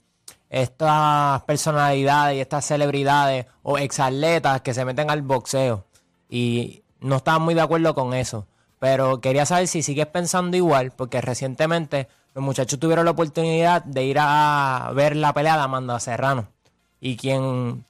estas personalidades y estas celebridades o exatletas que se meten al boxeo. Y no estaba muy de acuerdo con eso. Pero quería saber si sigues pensando igual, porque recientemente los muchachos tuvieron la oportunidad de ir a ver la pelea de Amanda Serrano. Y quien,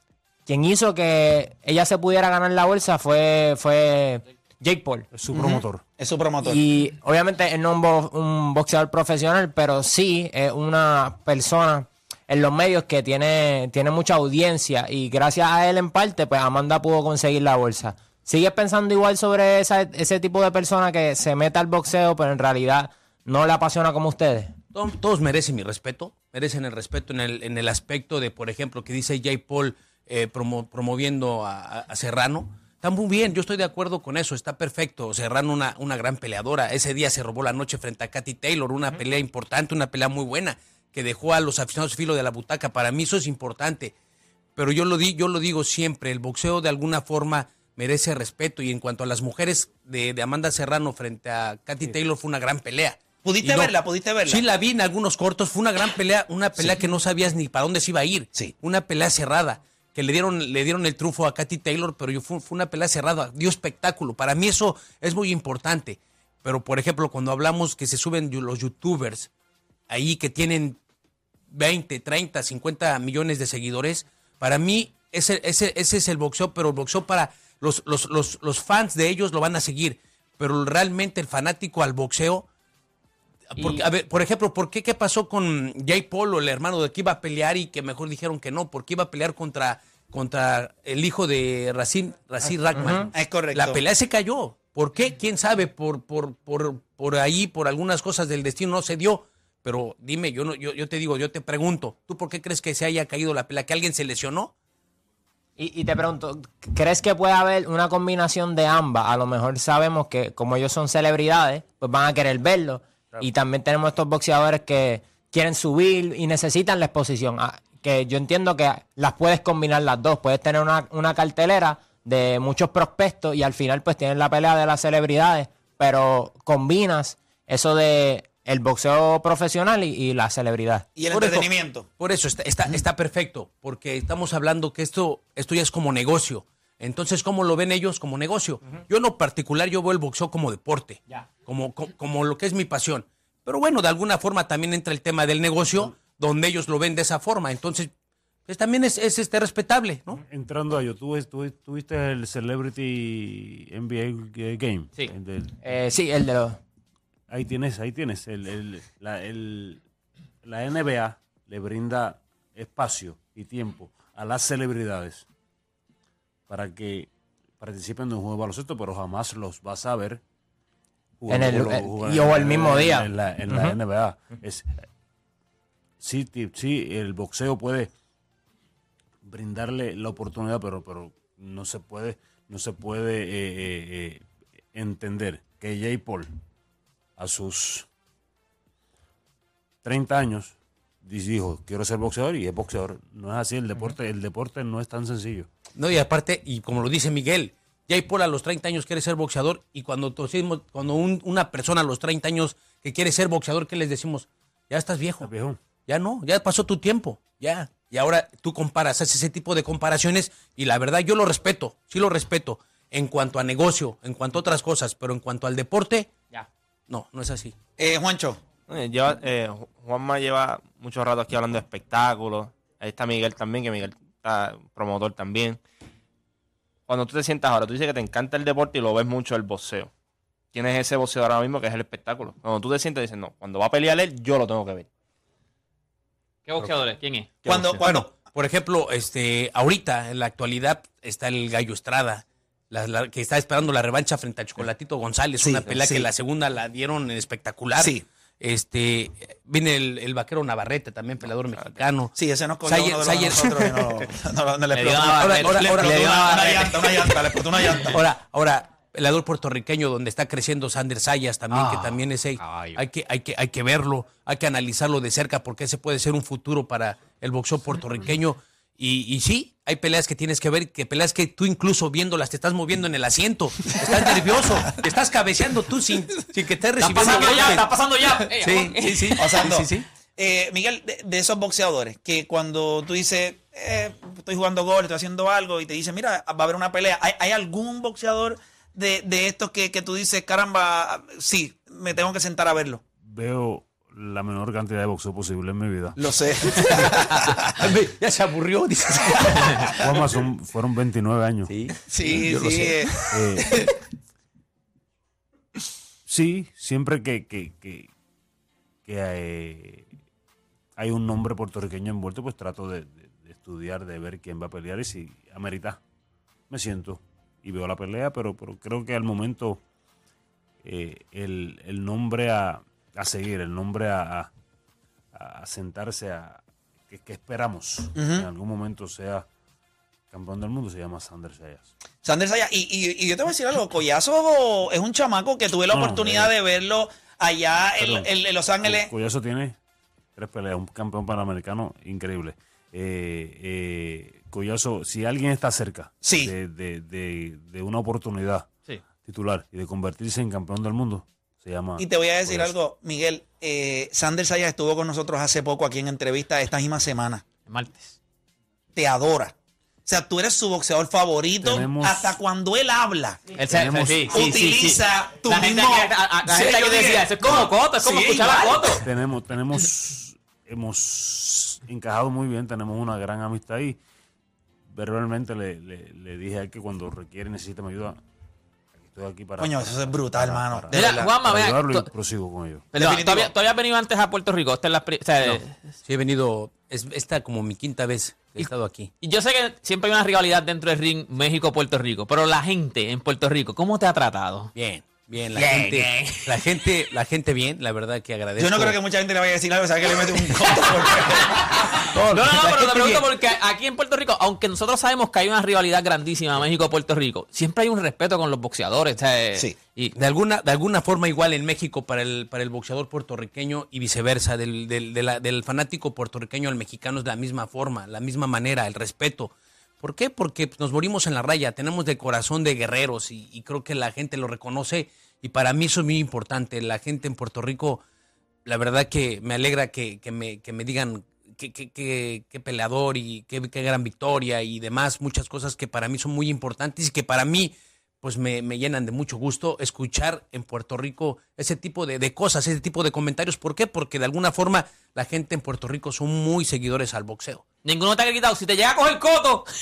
quien hizo que ella se pudiera ganar la bolsa fue, fue Jake Paul. Es su promotor. Es su promotor. Y obviamente él no es un, bo- un boxeador profesional, pero sí es una persona en los medios que tiene, tiene mucha audiencia y gracias a él en parte, pues Amanda pudo conseguir la bolsa. ¿Sigues pensando igual sobre esa- ese tipo de persona que se mete al boxeo, pero en realidad no le apasiona como ustedes? Todos, todos merecen mi respeto, merecen el respeto en el, en el aspecto de, por ejemplo, que dice Jay Paul eh, promo- promoviendo a, Serrano. Está muy bien, yo estoy de acuerdo con eso, está perfecto. Serrano, una, una gran peleadora. Ese día se robó la noche frente a Katy Taylor, una pelea importante, una pelea muy buena, que dejó a los aficionados filo de la butaca. Para mí eso es importante. Pero yo lo, di, yo lo digo siempre, el boxeo de alguna forma merece respeto. Y en cuanto a las mujeres de, de Amanda Serrano frente a Katy Taylor, fue una gran pelea. ¿Pudiste no- verla? ¿Pudiste verla? Sí, la vi en algunos cortos. Fue una gran pelea, una pelea que no sabías ni para dónde se iba a ir. Sí. Una pelea cerrada. Que le dieron, le dieron el trufo a Katy Taylor, pero yo- fue, fue una pelea cerrada. Dio espectáculo. Para mí eso es muy importante. Pero, por ejemplo, cuando hablamos que se suben los youtubers ahí que tienen 20, 30, 50 millones de seguidores, para mí ese, ese, ese es el boxeo, pero el boxeo para los, los, los, los fans de ellos lo van a seguir. Pero realmente el fanático al boxeo porque, Y- a ver, por ejemplo, ¿por qué qué pasó con Jay Polo, el hermano de que iba a pelear y que mejor dijeron que no? Porque iba a pelear contra, contra el hijo de Racine, Racine Rackman. Es correcto. La pelea se cayó. ¿Por qué? ¿Quién sabe? Por, por, por, por ahí, por algunas cosas del destino no se dio. Pero dime, yo, no, yo, yo te digo, yo te pregunto, ¿tú por qué crees que se haya caído la pelea? ¿Que alguien se lesionó? Y, y te pregunto, ¿crees que puede haber una combinación de ambas? A lo mejor sabemos que como ellos son celebridades, pues van a querer verlo. Y también tenemos estos boxeadores que quieren subir y necesitan la exposición. Ah, Que yo entiendo que las puedes combinar las dos. Puedes tener una, una cartelera de muchos prospectos y al final pues tienes la pelea de las celebridades, pero combinas eso de el boxeo profesional y, y la celebridad. Y el Por eso- entretenimiento. Por eso está, está, está perfecto, porque estamos hablando que esto, esto ya es como negocio. Entonces, ¿cómo lo ven ellos como negocio? Yo en lo particular, yo veo el boxeo como deporte, como, co- como, lo que es mi pasión. Pero bueno, de alguna forma también entra el tema del negocio, donde ellos lo ven de esa forma. Entonces, pues también es, es, este, respetable, ¿no? Entrando a ello, ¿tú, tú, tú viste el Celebrity NBA Game? Sí. El del- Eh, sí, el de los... ahí tienes, ahí tienes. El, el- la, el- la NBA le brinda espacio y tiempo a las celebridades para que participen de un juego de baloncesto, pero jamás los vas a ver En el- eh, y o el en- mismo en- día. En la, en la NBA. Es, sí, sí, el boxeo puede brindarle la oportunidad, pero, pero no se puede, no se puede eh, eh, eh, entender que Jay Paul a sus 30 años dijo quiero ser boxeador y es boxeador. No es así, el deporte, el deporte no es tan sencillo. No, y aparte, y como lo dice Miguel, Jay Paul a los 30 años quiere ser boxeador y cuando, decimos- cuando un- una persona a los 30 años que quiere ser boxeador, ¿qué les decimos? Ya estás viejo. Está viejo. Ya no, ya pasó tu tiempo, ya. Y ahora tú comparas, haces ese tipo de comparaciones y la verdad yo lo respeto, sí lo respeto en cuanto a negocio, en cuanto a otras cosas, pero en cuanto al deporte, Ya. no, no es así. Eh, Juancho, Eh, lleva, eh, Juanma lleva mucho rato aquí hablando de espectáculos. Ahí está Miguel también, que Miguel promotor también. Cuando tú te sientas ahora, tú dices que te encanta el deporte y lo ves mucho el boxeo. Tienes ese boxeador ahora mismo que es el espectáculo. Cuando tú te sientas, dices, no, cuando va a pelear él, yo lo tengo que ver. ¿Qué boxeadores? ¿Quién es? ¿Qué cuando, boxeo? cuando, Por ejemplo, este, ahorita, en la actualidad, está el Gallo Estrada, la- la- que está esperando la revancha frente a Chocolatito González, Sí, una pelea sí. que la segunda la dieron espectacular. Sí. Este, viene el, el vaquero Navarrete, también peleador mexicano. sí, ese nos cogió Sayer- uno de los Sayer- nosotros y no, no- no- no le explotó. una Ahora- ahora- Le ahora- explotó una, una una barrera. llanta, una llanta, le explotó una llanta. Ahora, ahora, peleador puertorriqueño donde está creciendo Sander Sayas también, que Ah, también es ahí. Hay que, hay que, hay que verlo, hay que analizarlo de cerca porque ese puede ser un futuro para el boxeo puertorriqueño. Y, y sí, hay peleas que tienes que ver, que peleas que tú incluso viéndolas te estás moviendo en el asiento, estás nervioso, te estás cabeceando tú sin, sin que estés Está recibiendo pasando ya, está pasando ya. Sí, sí, sí. Pasando. Sí, sí, sí. Eh, Miguel, de, de esos boxeadores que cuando tú dices, eh, estoy jugando gol, estoy haciendo algo, y te dicen, mira, va a haber una pelea, ¿hay, hay algún boxeador de, de estos que, que tú dices, caramba, sí, me tengo que sentar a verlo? Veo la menor cantidad de boxeo posible en mi vida. Lo sé. Ya se aburrió, dices. Juanma, son- fueron 29 años. Sí, Sí, yo lo sí. sé. eh, Eh, sí, siempre que, que, que, que, eh, hay un nombre puertorriqueño envuelto, pues trato de, de- de estudiar, de ver quién va a pelear y si amerita. Me siento y veo la pelea, pero, pero creo que al momento eh, el, el nombre a, a seguir, el nombre a, a- a sentarse a que, que esperamos en algún momento sea campeón del mundo se llama Sander Sayas. Sanders allá. Y, y- y yo te voy a decir algo, Collazo es un chamaco que tuve la No, oportunidad eh. de verlo allá en, Perdón. en- en Los Ángeles. Cuyazo tiene tres peleas, un campeón panamericano increíble. Eh, eh, Collazo, si alguien está cerca Sí. de, de- de- de una oportunidad Sí. titular y de convertirse en campeón del mundo, se llama. Y te voy a decir algo, Miguel. Eh, Sanders Sayas estuvo con nosotros hace poco aquí en entrevista esta misma semana. El martes. Te adora. O sea, tú eres su boxeador favorito Tenemos- hasta cuando él habla. Él se- Tenemos- sí, sí, sí, sí. Utiliza tu la gente, mismo- a- a- la Sí, gente yo aquí decía, dije, eso es como Coto, es como sí, escuchar a igual. Coto. tenemos, tenemos, hemos encajado muy bien, tenemos una gran amistad y verbalmente le, le- le dije a él que cuando requiere, necesita mi ayuda, estoy aquí para. Coño, eso es brutal, para- hermano. para-. Juanma, para vea, ayudarlo y prosigo con ello. Definitivo. ¿todavía, todavía has venido antes a Puerto Rico. Esta es la o sea, Sí, he venido, es esta como mi quinta vez que he estado aquí. Y yo sé que siempre hay una rivalidad dentro del ring México-Puerto Rico, pero la gente en Puerto Rico, ¿cómo te ha tratado? Bien, bien, la Bien, gente, bien. la gente, la gente bien, la verdad que agradezco. Yo no creo que mucha gente le vaya a decir algo, ¿sabes que le mete un conto? No, no, no, La pero te pregunto bien. porque aquí en Puerto Rico, aunque nosotros sabemos que hay una rivalidad grandísima México-Puerto Rico, siempre hay un respeto con los boxeadores. o sea, Sí. Y De alguna, de alguna forma igual en México para el, para el boxeador puertorriqueño y viceversa, del, del, de la- del fanático puertorriqueño al mexicano es la misma forma, la misma manera, el respeto. ¿Por qué? Porque nos morimos en la raya, tenemos de corazón de guerreros y, creo que la gente lo reconoce y para mí eso es muy importante. La gente en Puerto Rico, la verdad que me alegra que, me, digan qué peleador y qué, gran victoria y demás, muchas cosas que para mí son muy importantes y que para mí pues me, me llenan de mucho gusto escuchar en Puerto Rico ese tipo de, de cosas, ese tipo de comentarios. ¿Por qué? Porque de alguna forma la gente en Puerto Rico son muy seguidores al boxeo. Ninguno te ha gritado, si te llega a coger coto,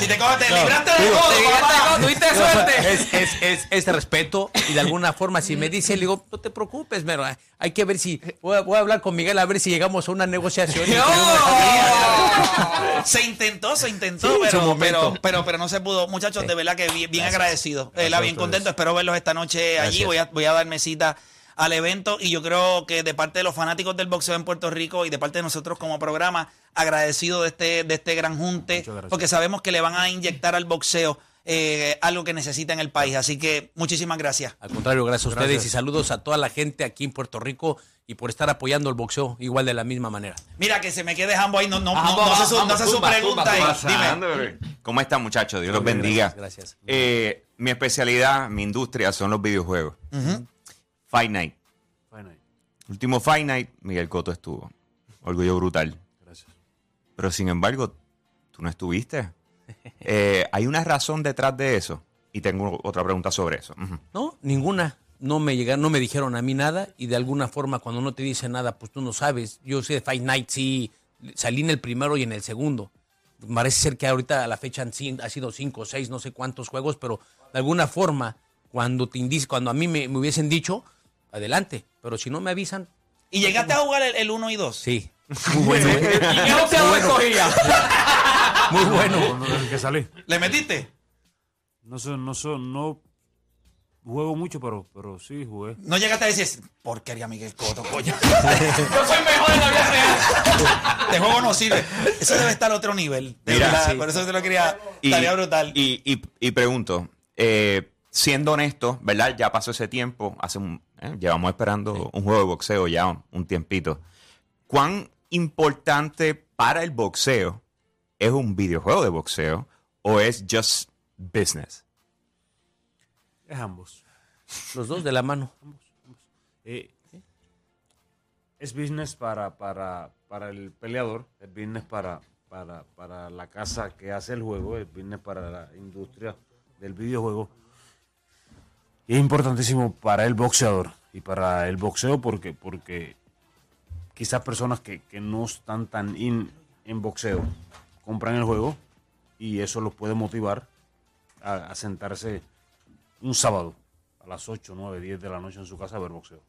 si te coges, te libraste de te todo, llegaste papá. a coto, tuviste suerte. Es, es, es, es de respeto y de alguna forma si me dice, le digo, no te preocupes, pero hay que ver si, voy a, voy a hablar con Miguel a ver si llegamos a una negociación. y Se intentó, se intentó, Sí, pero, pero, pero, pero no se pudo. Muchachos, de verdad que bien, bien agradecido. Eh, la bien contento. Espero verlos esta noche allí. Gracias. Voy a, voy a darme cita al evento y yo creo que de parte de los fanáticos del boxeo en Puerto Rico y de parte de nosotros como programa, agradecido de este, de este gran junte, porque sabemos que le van a inyectar al boxeo eh, algo que necesita en el país. Así que muchísimas gracias. Al contrario, gracias a ustedes Gracias. y saludos a toda la gente aquí en Puerto Rico y por estar apoyando el boxeo igual de la misma manera. Mira que se me quede Jambo ahí, no, no, Ah, no, vamos, no se su, vamos, no se su tumba, pregunta tumba, ahí. Dime. ¿Cómo están muchachos? Dios los bendiga. gracias, gracias. Eh, mi especialidad, mi industria son los videojuegos. Fight Night. Fine, Último Fight Night, Miguel Coto estuvo. Orgullo brutal. gracias. Pero sin embargo, tú no estuviste. Eh, ¿Hay una razón detrás de eso? Y tengo otra pregunta sobre eso. Ujú. No, ninguna. No me llegaron, no me dijeron a mí nada y de alguna forma cuando no te dice nada, pues tú no sabes. Yo sé de Fight Night, sí, salí en el primero y en el segundo. Parece ser que ahorita a la fecha han, ha sido cinco o seis, no sé cuántos juegos, pero de alguna forma, cuando te indice, cuando a mí me, me hubiesen dicho, adelante. Pero si no me avisan, ¿Y llegaste a jugar el 1 y 2? sí. Muy bueno, ¿eh? ¿Y qué boxeador escogía? Muy bueno. Tengo que salir. ¿Le metiste? No sé, no sé, no juego mucho, pero, pero sí jugué. No llegaste a decir, porquería Miguel Coto, coño. Yo soy mejor en la vida real. Este juego no sirve. Eso debe estar a otro nivel. De Mira, verdad, sí. Por eso te lo quería. Estaría brutal. Y, y- y pregunto, eh, siendo honesto, ¿verdad? Ya pasó ese tiempo, hace un, eh, llevamos esperando un juego de boxeo ya un tiempito. ¿Cuán importante para el boxeo es un videojuego de boxeo o es just business? Es ambos. Los dos de la mano. Eh, es business para, para, para el peleador, es business para, para, para la casa que hace el juego, es business para la industria del videojuego. Y es importantísimo para el boxeador y para el boxeo porque, porque quizás personas que, que no están tan in en boxeo compran el juego y eso los puede motivar a, sentarse un sábado a las 8, 9, 10 de la noche en su casa a ver boxeo.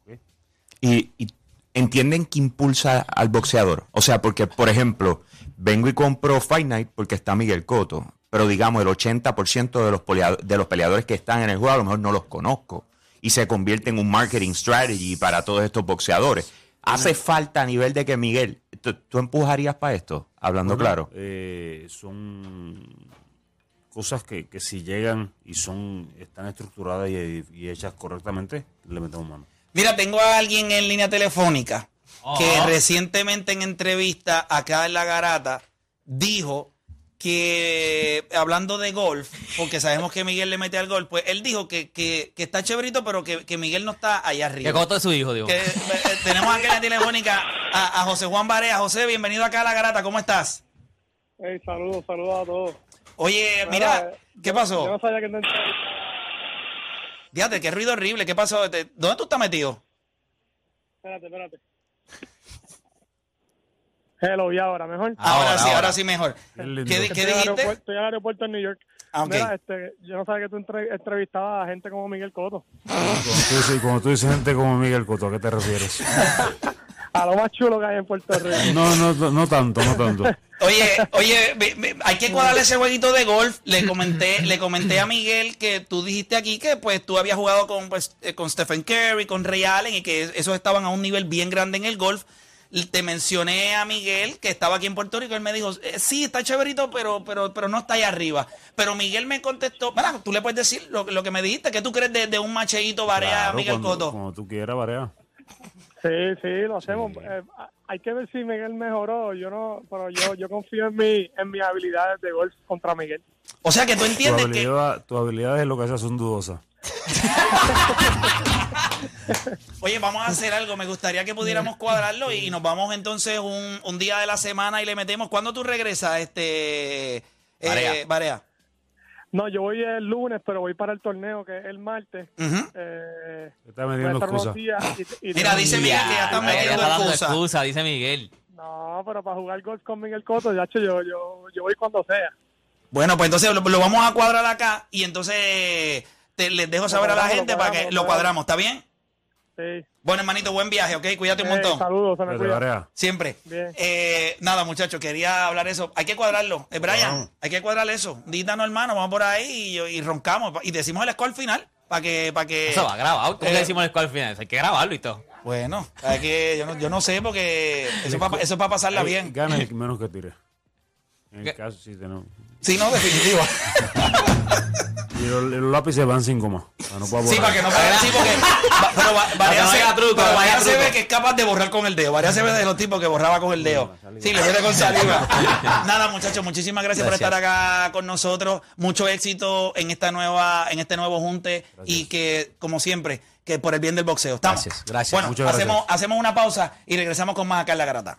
y entienden que impulsa al boxeador. O sea, porque, por ejemplo, vengo y compro Fight Night porque está Miguel Coto, pero digamos el 80% de los, de los peleadores que están en el juego a lo mejor no los conozco y se convierte en un marketing strategy para todos estos boxeadores. Hace falta a nivel de que Miguel, ¿tú, empujarías para esto? Hablando Bueno, claro. eh, son cosas que, que si llegan y son están estructuradas y, y hechas correctamente, le metemos mano. Mira, tengo a alguien en línea telefónica que recientemente en entrevista acá en La Garata dijo que, hablando de golf, porque sabemos que Miguel le mete al golf, pues él dijo que, que, que está chéverito, pero que, que Miguel no está allá arriba. ¿Qué coto de su hijo, digo? Que, eh, eh, tenemos aquí en la telefónica a, a José Juan Barea. José, bienvenido acá a La Garata, ¿cómo estás? Hey, saludos, saludos a todos. Oye, mira, ¿qué Yo no pasó? sabía que te Fíjate, qué ruido horrible, ¿qué pasó? Te- ¿Dónde tú estás metido? Espérate, espérate. Hello, y ahora, mejor. Ahora, Ahora, sí, ahora. ahora sí mejor. Qué. ¿Qué, Estoy dijiste? aeropuerto- Estoy en el aeropuerto en New York. Ah, ok. Mira, este, yo no sabía que tú entre- entrevistabas a gente como Miguel Coto. Cuando tú, cuando tú dices gente como Miguel Cotto, ¿a qué te refieres? A lo más chulo que hay en Puerto Rico. No, no, no, no tanto, no tanto. Oye, oye, hay que cuadrarle ese jueguito de golf. Le comenté, le comenté a Miguel que tú dijiste aquí que pues tú habías jugado con, pues, eh, con Stephen Curry, con Ray Allen y que esos estaban a un nivel bien grande en el golf. Te mencioné a Miguel que estaba aquí en Puerto Rico. Él me dijo, eh, sí, está chéverito, pero, pero, pero no está allá arriba. Pero Miguel me contestó, mira, tú le puedes decir lo, lo que me dijiste, ¿qué tú crees de, de un macheíto Barea a Claro, Miguel cuando, Cotto? Cuando tú quieras, Barea. Sí, sí, lo hacemos. Eh, hay que ver si Miguel mejoró. Yo no, pero yo, yo confío en mi, en mis habilidades de golf contra Miguel. O sea que tú Tu entiendes que... habilidad, tu habilidad es lo que esas son dudosas. Oye, vamos a hacer algo. Me gustaría que pudiéramos cuadrarlo y nos vamos entonces un, un día de la semana y le metemos. ¿Cuándo tú regresas, este eh, Barea. Barea? No, yo voy el lunes, pero voy para el torneo que es el martes. Eh, a metiendo y- y Mira, tengo- dice Miguel que ya está metiendo excusa. excusa, dice Miguel. No, pero para jugar golf con Miguel Coto, ya yo, yo, yo voy cuando sea. Bueno, pues entonces lo, lo vamos a cuadrar acá y entonces te, les dejo saber a la gente lo para que lo cuadramos. ¿Está bien? Sí. Bueno, hermanito, buen viaje, ¿ok? Cuídate un Eh, montón. saludos, se me cuida. Siempre. Bien. Eh, nada, muchachos, quería hablar eso. Hay que cuadrarlo. Eh, Brian, hay que cuadrar eso. Dítanos, hermano, vamos por ahí y, y roncamos. Y decimos el score final para que, para que. Eso va grabado. ¿Cómo Eh, le decimos el score al final? Hay que grabarlo y todo. Bueno, hay que, yo, no, yo no sé porque eso es para, eso es para pasarla bien. Gana el menos que tire. En ¿Qué? el caso, sí, tenemos. Sí, no, definitivo. Y los, los lápices van sin coma. Para no Sí, para que no peguen. Sí, porque. va- Pero va- Varea se, truco, pero Varea se ve que es capaz de borrar con el dedo. Varea se ve de los tipos que borraba con el dedo. Sí, le mete con saliva. Nada, muchachos, muchísimas gracias, por estar acá con nosotros. Mucho éxito en esta nueva, en este nuevo junte y que, como siempre, que por el bien del boxeo. Estamos. Gracias, gracias. Bueno, Muchas gracias. hacemos, hacemos una pausa y regresamos con más acá en la garata.